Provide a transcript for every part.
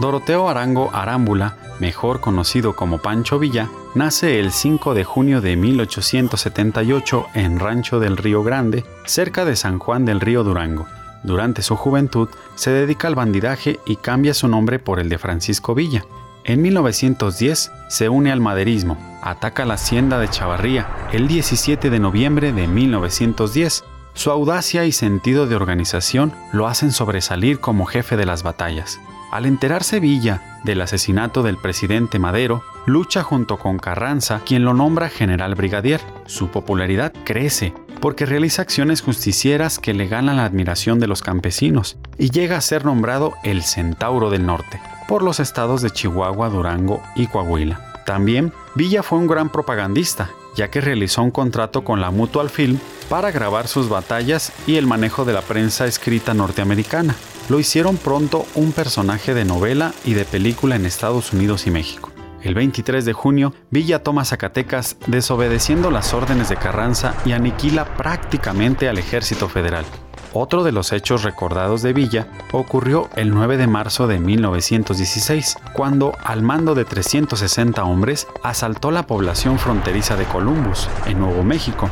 Doroteo Arango Arámbula, mejor conocido como Pancho Villa, nace el 5 de junio de 1878 en Rancho del Río Grande, cerca de San Juan del Río Durango. Durante su juventud se dedica al bandidaje y cambia su nombre por el de Francisco Villa. En 1910 se une al maderismo, ataca la hacienda de Chavarría el 17 de noviembre de 1910. Su audacia y sentido de organización lo hacen sobresalir como jefe de las batallas. Al enterarse Villa del asesinato del presidente Madero, lucha junto con Carranza, quien lo nombra general brigadier. Su popularidad crece porque realiza acciones justicieras que le ganan la admiración de los campesinos y llega a ser nombrado el Centauro del Norte por los estados de Chihuahua, Durango y Coahuila. También Villa fue un gran propagandista, ya que realizó un contrato con la Mutual Film para grabar sus batallas y el manejo de la prensa escrita norteamericana lo hicieron pronto un personaje de novela y de película en Estados Unidos y México. El 23 de junio, Villa toma Zacatecas desobedeciendo las órdenes de Carranza y aniquila prácticamente al ejército federal. Otro de los hechos recordados de Villa ocurrió el 9 de marzo de 1916, cuando, al mando de 360 hombres, asaltó la población fronteriza de Columbus, en Nuevo México,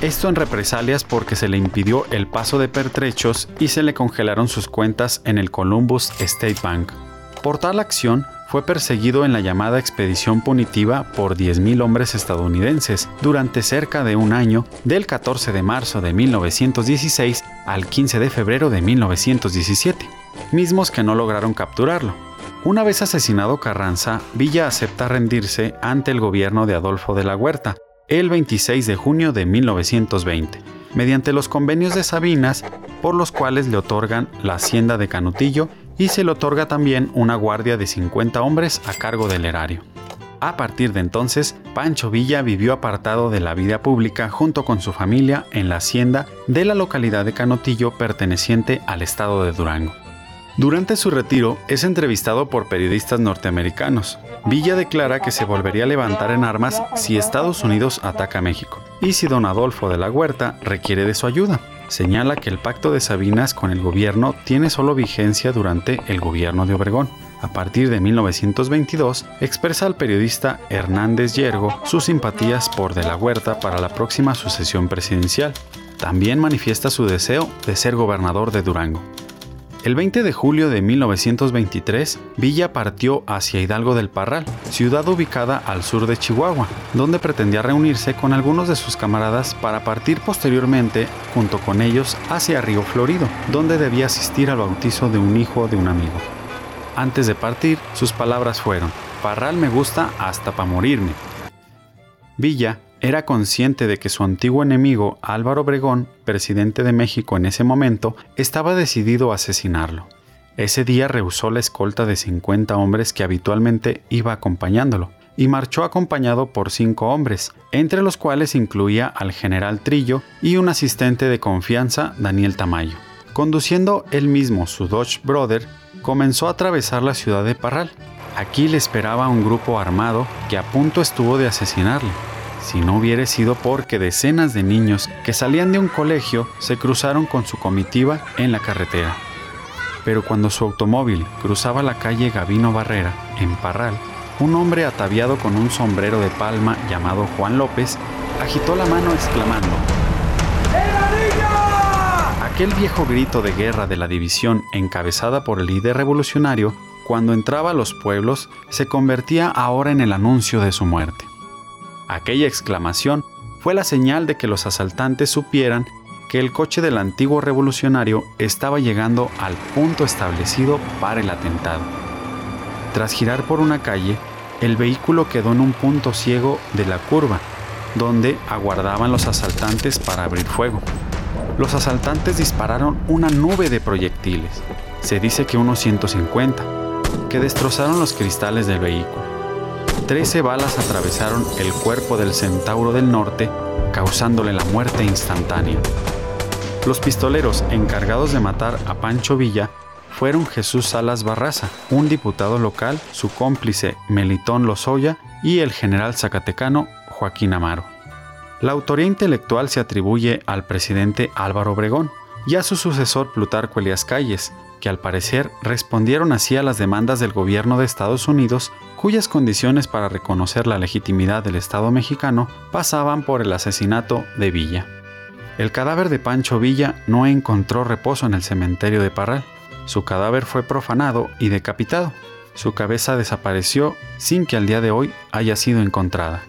esto en represalias porque se le impidió el paso de pertrechos y se le congelaron sus cuentas en el Columbus State Bank. Por tal acción, fue perseguido en la llamada expedición punitiva por 10.000 hombres estadounidenses durante cerca de un año, del 14 de marzo de 1916 al 15 de febrero de 1917, mismos que no lograron capturarlo. Una vez asesinado Carranza, Villa acepta rendirse ante el gobierno de Adolfo de la Huerta, el 26 de junio de 1920, mediante los convenios de Sabinas, por los cuales le otorgan la hacienda de Canutillo y se le otorga también una guardia de 50 hombres a cargo del erario. A partir de entonces, Pancho Villa vivió apartado de la vida pública junto con su familia en la hacienda de la localidad de Canutillo perteneciente al estado de Durango. Durante su retiro es entrevistado por periodistas norteamericanos. Villa declara que se volvería a levantar en armas si Estados Unidos ataca a México y si don Adolfo de la Huerta requiere de su ayuda. Señala que el pacto de Sabinas con el gobierno tiene solo vigencia durante el gobierno de Obregón. A partir de 1922, expresa al periodista Hernández Yergo sus simpatías por De la Huerta para la próxima sucesión presidencial. También manifiesta su deseo de ser gobernador de Durango. El 20 de julio de 1923, Villa partió hacia Hidalgo del Parral, ciudad ubicada al sur de Chihuahua, donde pretendía reunirse con algunos de sus camaradas para partir posteriormente, junto con ellos, hacia Río Florido, donde debía asistir al bautizo de un hijo de un amigo. Antes de partir, sus palabras fueron, Parral me gusta hasta para morirme. Villa era consciente de que su antiguo enemigo Álvaro Obregón, presidente de México en ese momento, estaba decidido a asesinarlo. Ese día rehusó la escolta de 50 hombres que habitualmente iba acompañándolo y marchó acompañado por cinco hombres, entre los cuales incluía al general Trillo y un asistente de confianza, Daniel Tamayo. Conduciendo él mismo su Dodge Brother, comenzó a atravesar la ciudad de Parral. Aquí le esperaba un grupo armado que a punto estuvo de asesinarle si no hubiera sido porque decenas de niños que salían de un colegio se cruzaron con su comitiva en la carretera. Pero cuando su automóvil cruzaba la calle Gavino Barrera, en Parral, un hombre ataviado con un sombrero de palma llamado Juan López agitó la mano exclamando Aquel viejo grito de guerra de la división encabezada por el líder revolucionario, cuando entraba a los pueblos, se convertía ahora en el anuncio de su muerte. Aquella exclamación fue la señal de que los asaltantes supieran que el coche del antiguo revolucionario estaba llegando al punto establecido para el atentado. Tras girar por una calle, el vehículo quedó en un punto ciego de la curva, donde aguardaban los asaltantes para abrir fuego. Los asaltantes dispararon una nube de proyectiles, se dice que unos 150, que destrozaron los cristales del vehículo. Trece balas atravesaron el cuerpo del centauro del norte, causándole la muerte instantánea. Los pistoleros encargados de matar a Pancho Villa fueron Jesús Salas Barraza, un diputado local, su cómplice Melitón Lozoya y el general zacatecano Joaquín Amaro. La autoría intelectual se atribuye al presidente Álvaro Obregón y a su sucesor Plutarco Elias Calles, que al parecer respondieron así a las demandas del gobierno de Estados Unidos, cuyas condiciones para reconocer la legitimidad del Estado mexicano pasaban por el asesinato de Villa. El cadáver de Pancho Villa no encontró reposo en el cementerio de Parral. Su cadáver fue profanado y decapitado. Su cabeza desapareció sin que al día de hoy haya sido encontrada.